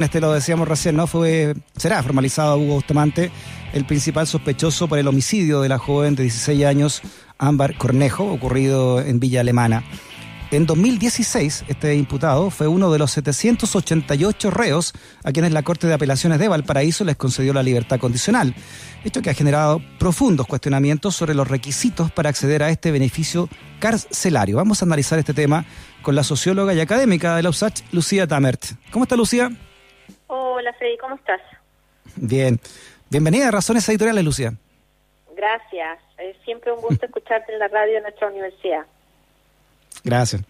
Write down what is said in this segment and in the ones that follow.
Este lo decíamos recién, ¿no? Fue, será formalizado Hugo Bustamante, el principal sospechoso por el homicidio de la joven de 16 años, Ámbar Cornejo, ocurrido en Villa Alemana. En 2016, este imputado fue uno de los 788 reos a quienes la Corte de Apelaciones de Valparaíso les concedió la libertad condicional. Esto que ha generado profundos cuestionamientos sobre los requisitos para acceder a este beneficio carcelario. Vamos a analizar este tema con la socióloga y académica de la USACH, Lucía Tamert. ¿Cómo está Lucía? Hola Freddy, ¿cómo estás? Bien. Bienvenida a Razones Editoriales, Lucía. Gracias. Es siempre un gusto escucharte en la radio de nuestra universidad. Gracias.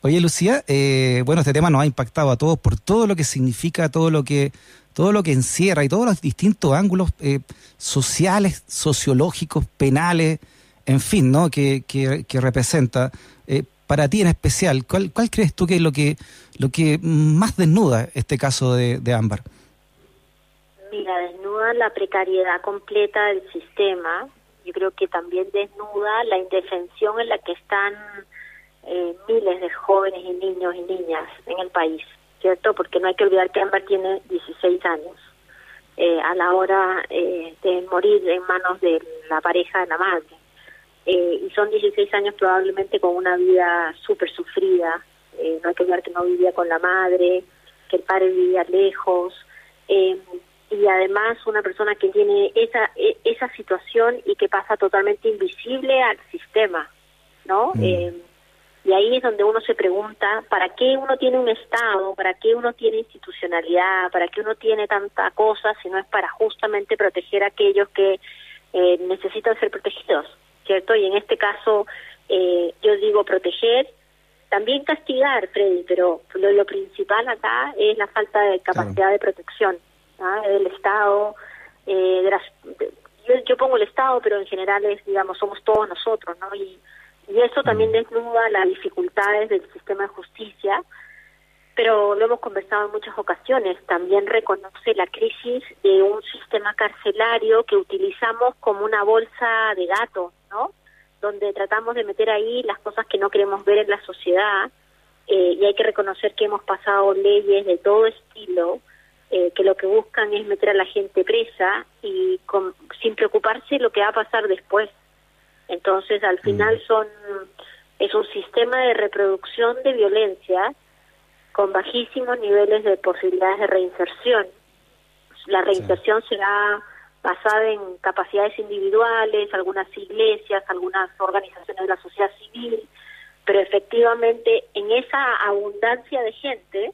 Oye, Lucía, eh, bueno, este tema nos ha impactado a todos por todo lo que significa, todo lo que todo lo que encierra y todos los distintos ángulos eh, sociales, sociológicos, penales, en fin, ¿no? Que, que, representa. Eh, para ti en especial, ¿cuál, ¿cuál crees tú que es lo que lo que más desnuda este caso de, Ámbar? Mira, desnuda la precariedad completa del sistema. Yo creo que también desnuda la indefensión en la que están eh, miles de jóvenes y niños y niñas en el país, ¿cierto? Porque no hay que olvidar que Ámbar tiene 16 años. Eh, a la hora eh, de morir en manos de la pareja de la madre. Eh, y son 16 años probablemente con una vida súper sufrida, eh, no hay que olvidar que no vivía con la madre, que el padre vivía lejos, eh, y además una persona que tiene esa, e, esa situación y que pasa totalmente invisible al sistema, ¿no? Mm. y ahí es donde uno se pregunta, ¿para qué uno tiene un Estado? ¿Para qué uno tiene institucionalidad? ¿Para qué uno tiene tanta cosa si no es para justamente proteger a aquellos que necesitan ser protegidos? ¿Cierto? Y en este caso, eh, yo digo proteger, también castigar, Freddy, pero lo, principal acá es la falta de capacidad de protección ¿ah? del Estado, eh, de las, yo, yo, pongo el Estado, pero en general es, digamos, somos todos nosotros, ¿no? Y, y eso también mm. desnuda las dificultades del sistema de justicia, pero lo hemos conversado en muchas ocasiones, también reconoce la crisis de un sistema carcelario que utilizamos como una bolsa de gato, ¿no? Donde tratamos de meter ahí las cosas que no queremos ver en la sociedad eh, y hay que reconocer que hemos pasado leyes de todo estilo eh, que lo que buscan es meter a la gente presa y sin preocuparse lo que va a pasar después. Entonces, al final mm. son es un sistema de reproducción de violencia con bajísimos niveles de posibilidades de reinserción. La reinserción será basada en capacidades individuales, algunas iglesias, algunas organizaciones de la sociedad civil, pero efectivamente en esa abundancia de gente,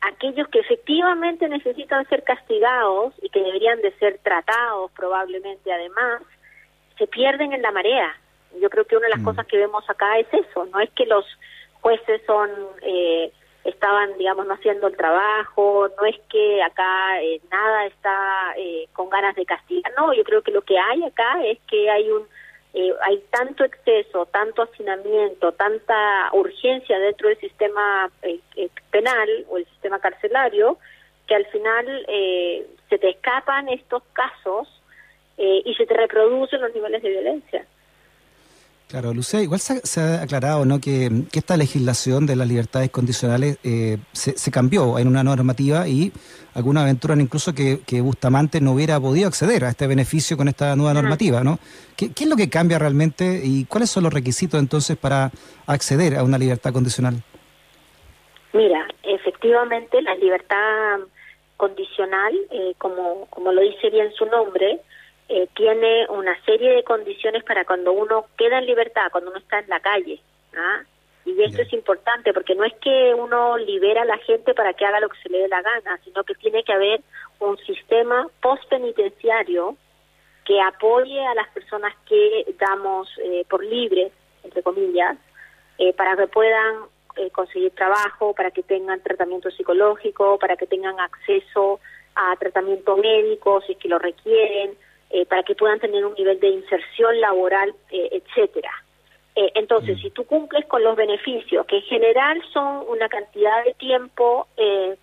aquellos que efectivamente necesitan ser castigados y que deberían de ser tratados probablemente además, se pierden en la marea. Yo creo que una de las mm. cosas que vemos acá es eso, no es que los jueces son eh, estaban, digamos, no haciendo el trabajo, no es que acá eh, nada está eh, con ganas de castigar, no, yo creo que lo que hay acá es que hay un eh, hay tanto exceso, tanto hacinamiento, tanta urgencia dentro del sistema penal o el sistema carcelario, que al final se te escapan estos casos y se te reproducen los niveles de violencia. Claro, Lucía, igual se, ha aclarado ¿no? que, esta legislación de las libertades condicionales eh, se, cambió en una normativa y alguna aventura incluso que, Bustamante no hubiera podido acceder a este beneficio con esta nueva normativa, ¿no? ¿Qué, es lo que cambia realmente y cuáles son los requisitos entonces para acceder a una libertad condicional? Mira, efectivamente la libertad condicional, eh, como lo dice bien su nombre, eh, tiene una serie de condiciones para cuando uno queda en libertad, cuando uno está en la calle. ¿ah? Y esto es importante porque no es que uno libera a la gente para que haga lo que se le dé la gana, sino que tiene que haber un sistema postpenitenciario que apoye a las personas que damos eh, por libres, entre comillas, eh, para que puedan eh, conseguir trabajo, para que tengan tratamiento psicológico, para que tengan acceso a tratamiento médico si es que lo requieren, eh, para que puedan tener un nivel de inserción laboral, eh, etcétera. Eh, entonces, mm. si tú cumples con los beneficios, que en general son una cantidad de tiempo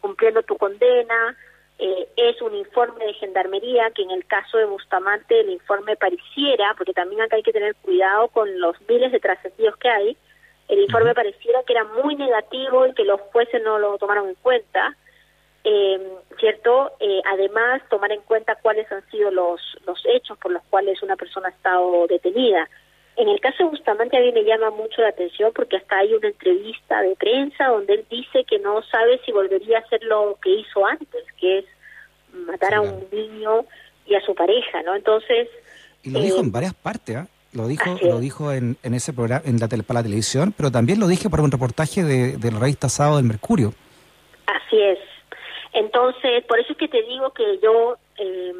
cumpliendo tu condena, es un informe de gendarmería, que en el caso de Bustamante el informe pareciera, porque también acá hay que tener cuidado con los miles de trascendidos que hay, el informe pareciera que era muy negativo y que los jueces no lo tomaron en cuenta, eh, ¿cierto? Eh, además, tomar en cuenta cuáles han sido los, los hechos por los cuales una persona ha estado detenida. En el caso de Bustamante a mí me llama mucho la atención porque hasta hay una entrevista de prensa donde él dice que no sabe si volvería a hacer lo que hizo antes, que es matar a un niño y a su pareja, ¿no? Entonces... Y lo dijo en eh, varias partes, ¿ah? Lo dijo, lo dijo en, en ese programa, en la para la televisión, pero también lo dije por un reportaje de, de la revista Sábado del Mercurio. Así es. Entonces, por eso es que te digo que yo eh,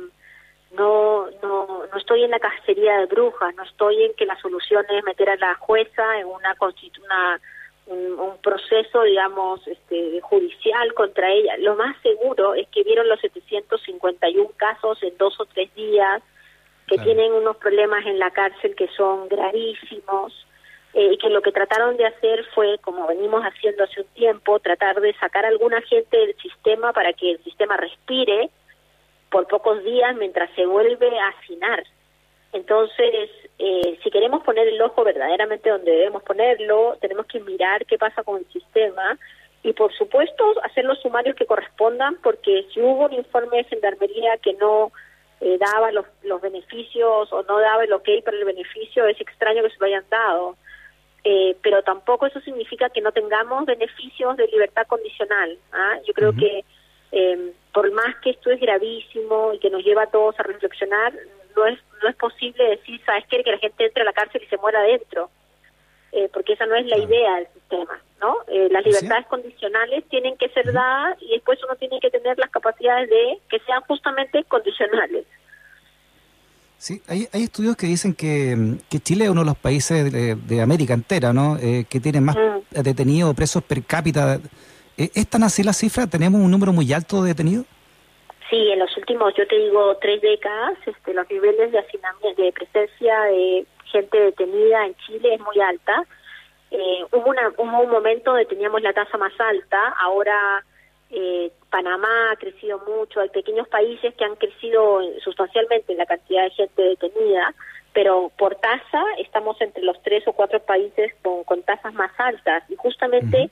no, no, no estoy en la cacería de brujas, no estoy en que la solución es meter a la jueza en una, una un, un, proceso, digamos, este, judicial contra ella. Lo más seguro es que vieron los 751 casos en dos o tres días, que tienen unos problemas en la cárcel que son gravísimos, eh, y que lo que trataron de hacer fue, como venimos haciendo hace un tiempo, tratar de sacar a alguna gente del sistema para que el sistema respire por pocos días mientras se vuelve a afinar. Entonces, eh, si queremos poner el ojo verdaderamente donde debemos ponerlo, tenemos que mirar qué pasa con el sistema y, por supuesto, hacer los sumarios que correspondan, porque si hubo un informe de gendarmería que no eh, daba los, los beneficios o no daba el ok para el beneficio, es extraño que se lo hayan dado. Eh, pero tampoco eso significa que no tengamos beneficios de libertad condicional. ¿ah? Yo creo que eh, por más que esto es gravísimo y que nos lleva a todos a reflexionar, no es no es posible decir, ¿sabes qué? Que la gente entre a la cárcel y se muera adentro, eh, porque esa no es la idea del sistema, ¿no? Eh, las libertades condicionales tienen que ser dadas y después uno tiene que tener las capacidades de que sean justamente condicionales. Sí, hay, hay estudios que dicen que, que, Chile es uno de los países de, América entera, ¿no? Eh, que tiene más mm. detenidos presos per cápita. Eh, ¿Es tan así la cifra? ¿Tenemos un número muy alto de detenidos? Sí, en los últimos, yo te digo, tres décadas, este, los niveles de hacinamiento, de presencia de gente detenida en Chile es muy alta. Eh, hubo, una, hubo un momento donde teníamos la tasa más alta, ahora eh, Panamá ha crecido mucho, hay pequeños países que han crecido sustancialmente en la cantidad de gente detenida, pero por tasa estamos entre los tres o cuatro países con, con tasas más altas y justamente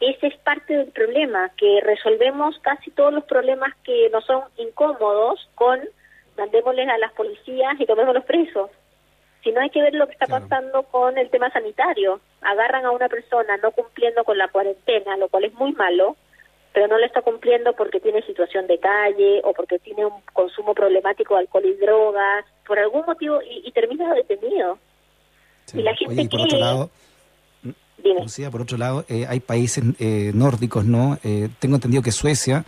ese es parte del problema, que resolvemos casi todos los problemas que no son incómodos con mandémosles a las policías y tomemos los presos. Si no hay que ver lo que está pasando con el tema sanitario. Agarran a una persona no cumpliendo con la cuarentena, lo cual es muy malo, pero no lo está cumpliendo porque tiene situación de calle o porque tiene un consumo problemático de alcohol y drogas, por algún motivo, y, termina detenido. Y la gente por otro lado, Lucía, por otro lado, eh, hay países eh, nórdicos, ¿no? Eh, tengo entendido que Suecia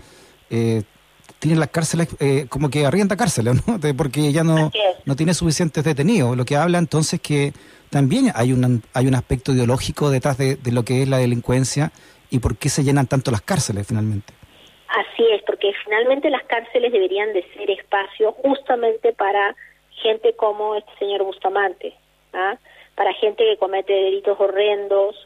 tiene las cárceles como que arrienda cárceles, ¿no? porque ya no, no tiene suficientes detenidos. Lo que habla entonces que también hay un, hay un aspecto ideológico detrás de, de lo que es la delincuencia y por qué se llenan tanto las cárceles finalmente. Así es, porque finalmente las cárceles deberían de ser espacio justamente para gente como este señor Bustamante, ¿ah? para gente que comete delitos horrendos,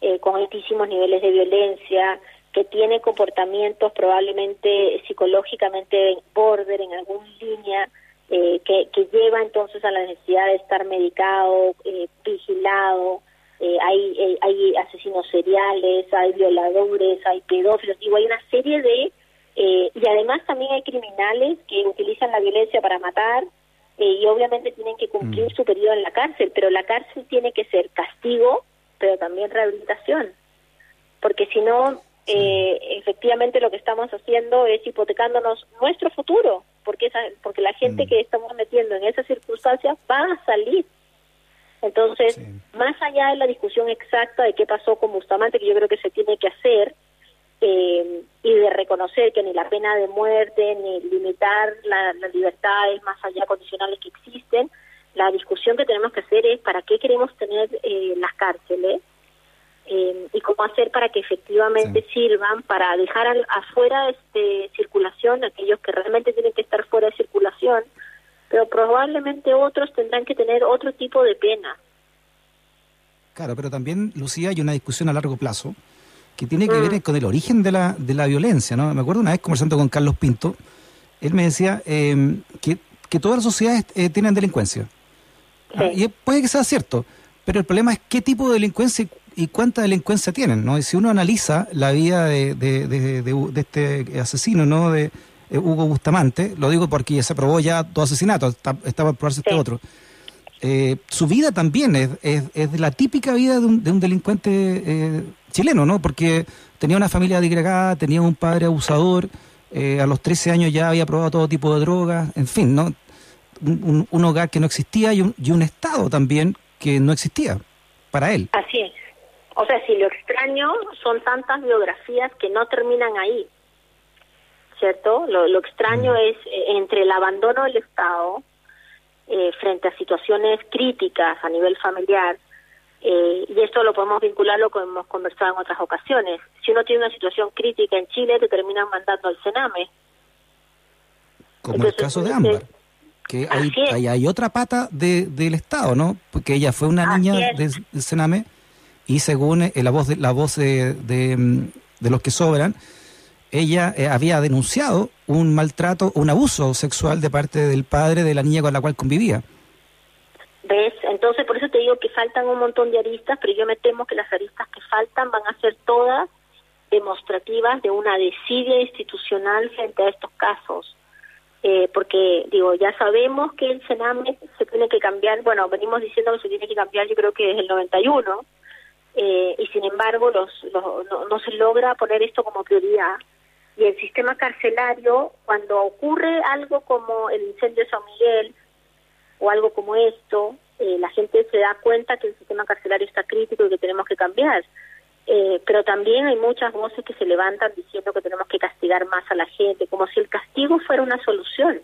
eh, con altísimos niveles de violencia, que tiene comportamientos probablemente psicológicamente border en alguna línea, eh, que, que lleva entonces a la necesidad de estar medicado, eh, vigilado, eh, hay, eh, hay asesinos seriales, hay violadores, hay pedófilos, digo, hay una serie de... Eh, y además también hay criminales que utilizan la violencia para matar y obviamente tienen que cumplir mm. su periodo en la cárcel, pero la cárcel tiene que ser castigo, pero también rehabilitación, porque si no, efectivamente lo que estamos haciendo es hipotecándonos nuestro futuro, porque, esa, porque la gente mm. que estamos metiendo en esas circunstancias va a salir entonces, más allá de la discusión exacta de qué pasó con Bustamante, que yo creo que se tiene que hacer, eh, y de reconocer que ni la pena de muerte, ni limitar las libertades más allá condicionales que existen, la discusión que tenemos que hacer es para qué queremos tener eh, las cárceles eh, y cómo hacer para que efectivamente sirvan para dejar afuera de este, circulación aquellos que realmente tienen que estar fuera de circulación pero probablemente otros tendrán que tener otro tipo de pena. Claro, pero también, Lucía, hay una discusión a largo plazo que tiene que ver mm. con el origen de la, de la violencia, ¿no? Me acuerdo una vez conversando con Carlos Pinto, él me decía em, que, que, todas las sociedades eh, tienen delincuencia. Ah, y puede que sea cierto, pero el problema es qué tipo de delincuencia y cuánta delincuencia tienen, ¿no? Y si uno analiza la vida de, de, este asesino, ¿no? De eh, Hugo Bustamante, lo digo porque ya se probó ya dos asesinatos, está, está por probarse este otro. Eh, su vida también es, es, la típica vida de un, de un delincuente eh, chileno, ¿no? Porque tenía una familia digregada, tenía un padre abusador, a los 13 años ya había probado todo tipo de drogas, en fin, ¿no? Un, un hogar que no existía y un, y un Estado también que no existía para él. Así es. O sea, si lo extraño son tantas biografías que no terminan ahí, ¿cierto? Lo, extraño mm. es eh, entre el abandono del Estado eh, frente a situaciones críticas a nivel familiar, eh, y esto lo podemos vincular lo que hemos conversado en otras ocasiones. Si uno tiene una situación crítica en Chile, te terminan mandando al Sename. Como el caso de Ámbar que hay, hay, otra pata de, del Estado, ¿no? Porque ella fue una niña del Sename y según eh, la voz de, la voz de, de, mm, los que sobran, ella eh, había denunciado un maltrato, un abuso sexual de parte del padre de la niña con la cual convivía. ¿Ves? Entonces, por eso te digo que faltan un montón de aristas, pero yo me temo que las aristas que faltan van a ser todas demostrativas de una desidia institucional frente a estos casos. Eh, porque digo, ya sabemos que el Sename se tiene que cambiar, bueno, venimos diciendo que se tiene que cambiar yo creo que desde el 91, eh, y sin embargo los, no, se logra poner esto como prioridad. Y el sistema carcelario, cuando ocurre algo como el incendio de San Miguel o algo como esto, eh, la gente se da cuenta que el sistema carcelario está crítico y que tenemos que cambiar. Eh, pero también hay muchas voces que se levantan diciendo que tenemos que castigar más a la gente, como si el castigo fuera una solución.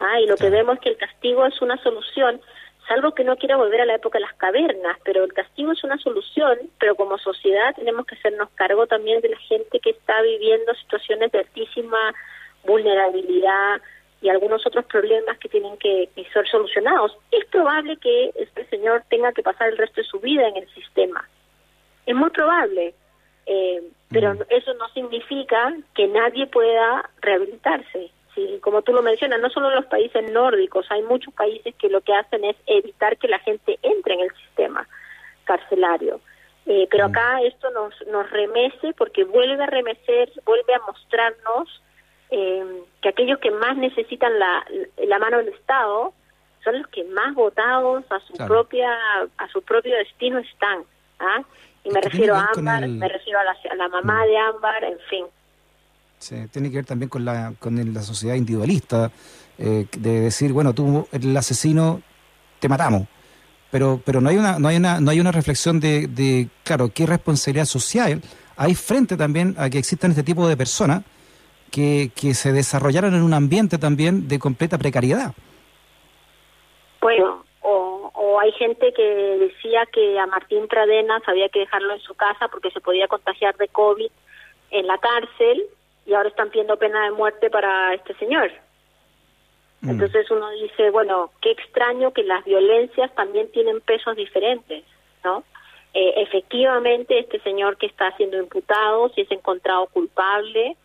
Ah, y lo que vemos es que el castigo es una solución, salvo que no quiera volver a la época de las cavernas, pero el castigo es una solución, pero como sociedad tenemos que hacernos cargo también de la gente que está viviendo situaciones de altísima vulnerabilidad y algunos otros problemas que tienen que, que ser solucionados. Es probable que este señor tenga que pasar el resto de su vida en el sistema es muy probable, eh, pero mm. eso no significa que nadie pueda rehabilitarse. ¿Sí? Como tú lo mencionas, no solo en los países nórdicos, hay muchos países que lo que hacen es evitar que la gente entre en el sistema carcelario. Eh, pero mm. acá esto nos, nos remece porque vuelve a remecer, vuelve a mostrarnos eh, que aquellos que más necesitan la, la mano del Estado son los que más votados a su propia a su propio destino están. ¿ah? Y me refiero a Ámbar, me refiero a la, mamá de Ámbar, en fin. Sí, tiene que ver también con la, con la sociedad individualista, eh, de decir, bueno, tú, el asesino, te matamos. Pero, pero no hay una, no hay una, no hay una reflexión de, claro, qué responsabilidad social hay frente también a que existan este tipo de personas que, que se desarrollaron en un ambiente también de completa precariedad. Bueno, o hay gente que decía que a Martín Pradenas había que dejarlo en su casa porque se podía contagiar de COVID en la cárcel y ahora están pidiendo pena de muerte para este señor. Mm. Entonces uno dice, bueno, qué extraño que las violencias también tienen pesos diferentes, ¿no? Eh, efectivamente, este señor que está siendo imputado, si es encontrado culpable,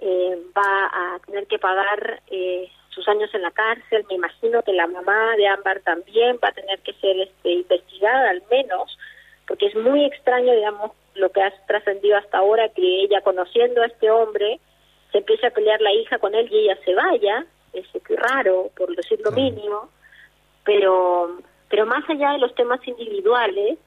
eh, va a tener que pagar eh, sus años en la cárcel. Me imagino que la mamá de Ámbar también va a tener que ser este, investigada al menos, porque es muy extraño, digamos, lo que ha trascendido hasta ahora, que ella conociendo a este hombre, se empiece a pelear la hija con él y ella se vaya, es raro, por decir lo mínimo, pero, pero más allá de los temas individuales,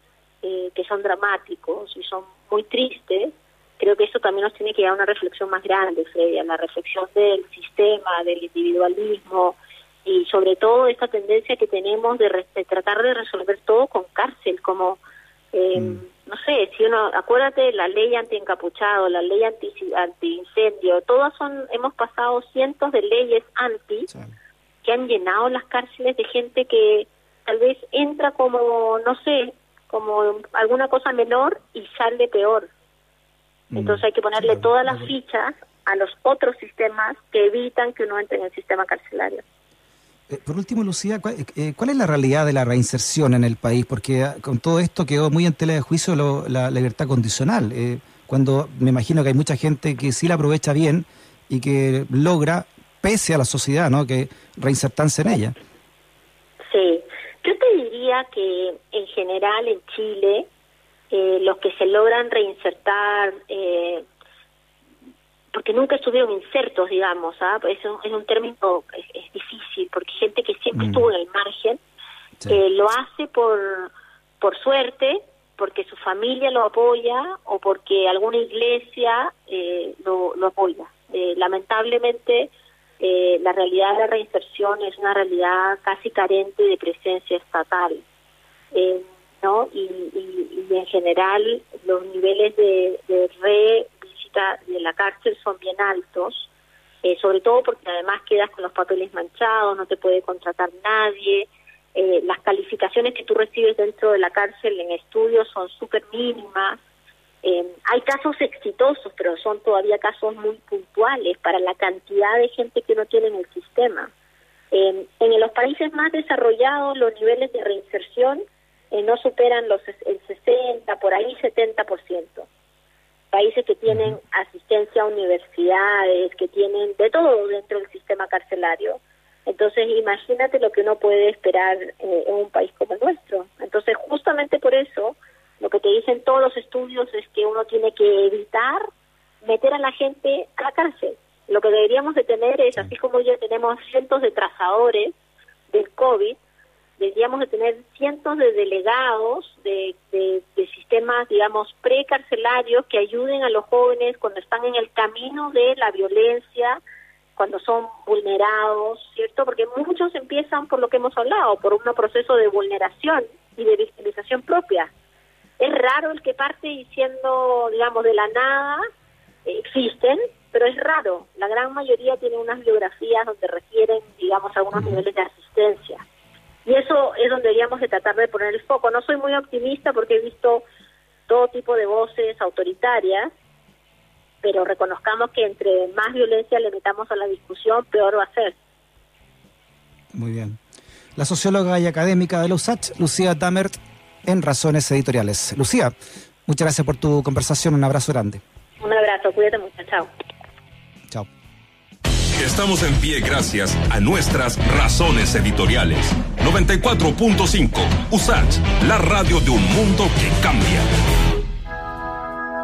eh, que son dramáticos y son muy tristes, creo que eso también nos tiene que dar una reflexión más grande, Freddy, a la reflexión del sistema, del individualismo y sobre todo esta tendencia que tenemos de, tratar de resolver todo con cárcel, como, eh, mm. no sé, si uno, acuérdate, la ley anti-encapuchado, la ley anti-incendio, todas son, hemos pasado cientos de leyes anti que han llenado las cárceles de gente que tal vez entra como, no sé, como alguna cosa menor y sale peor. Mm. Entonces hay que ponerle todas las fichas a los otros sistemas que evitan que uno entre en el sistema carcelario. Eh, por último, Lucía, eh, eh, ¿cuál, es la realidad de la reinserción en el país? Porque ah, con todo esto quedó muy en tela de juicio la libertad condicional, cuando me imagino que hay mucha gente que sí la aprovecha bien y que logra, pese a la sociedad, ¿no? que reinsertarse en ella. Sí, yo te diría que en general en Chile eh, los que se logran reinsertar, eh, porque nunca estuvieron insertos, digamos, ¿ah? es, un, es un término es, difícil, porque gente que siempre mm. estuvo en el margen eh, lo hace por, por suerte, porque su familia lo apoya o porque alguna iglesia eh, lo, lo apoya. Eh, lamentablemente, eh, la realidad de la reinserción es una realidad casi carente de presencia estatal. Eh, ¿no? Y, y, en general los niveles de, de re de la cárcel son bien altos, eh, sobre todo porque además quedas con los papeles manchados, no te puede contratar nadie, eh, las calificaciones que tú recibes dentro de la cárcel en estudios son súper mínimas, eh, hay casos exitosos, pero son todavía casos muy puntuales para la cantidad de gente que no tiene en el sistema. en los países más desarrollados los niveles de reinserción eh, no superan los el 60, por ahí 70%. Países que tienen asistencia a universidades, que tienen de todo dentro del sistema carcelario. Entonces, imagínate lo que uno puede esperar eh, en un país como el nuestro. Entonces, justamente por eso, lo que te dicen todos los estudios es que uno tiene que evitar meter a la gente a la cárcel. Lo que deberíamos de tener es, así como ya tenemos cientos de trazadores del COVID, deberíamos de tener cientos de delegados de, de, sistemas, digamos, precarcelarios que ayuden a los jóvenes cuando están en el camino de la violencia, cuando son vulnerados, ¿cierto? Porque muchos empiezan por lo que hemos hablado, por un proceso de vulneración y de victimización propia. Es raro el que parte diciendo, digamos, de la nada, existen, pero es raro. La gran mayoría tiene unas biografías donde requieren, digamos, algunos niveles de asistencia. Y eso es donde deberíamos de tratar de poner el foco. No soy muy optimista porque he visto todo tipo de voces autoritarias, pero reconozcamos que entre más violencia le metamos a la discusión, peor va a ser. Muy bien. La socióloga y académica de la USACH, Lucía Tamert, en Razones Editoriales. Lucía, muchas gracias por tu conversación. Un abrazo grande. Un abrazo, cuídate mucho. Chao. Chao. Estamos en pie gracias a nuestras razones editoriales. 94.5 USACH, la radio de un mundo que cambia.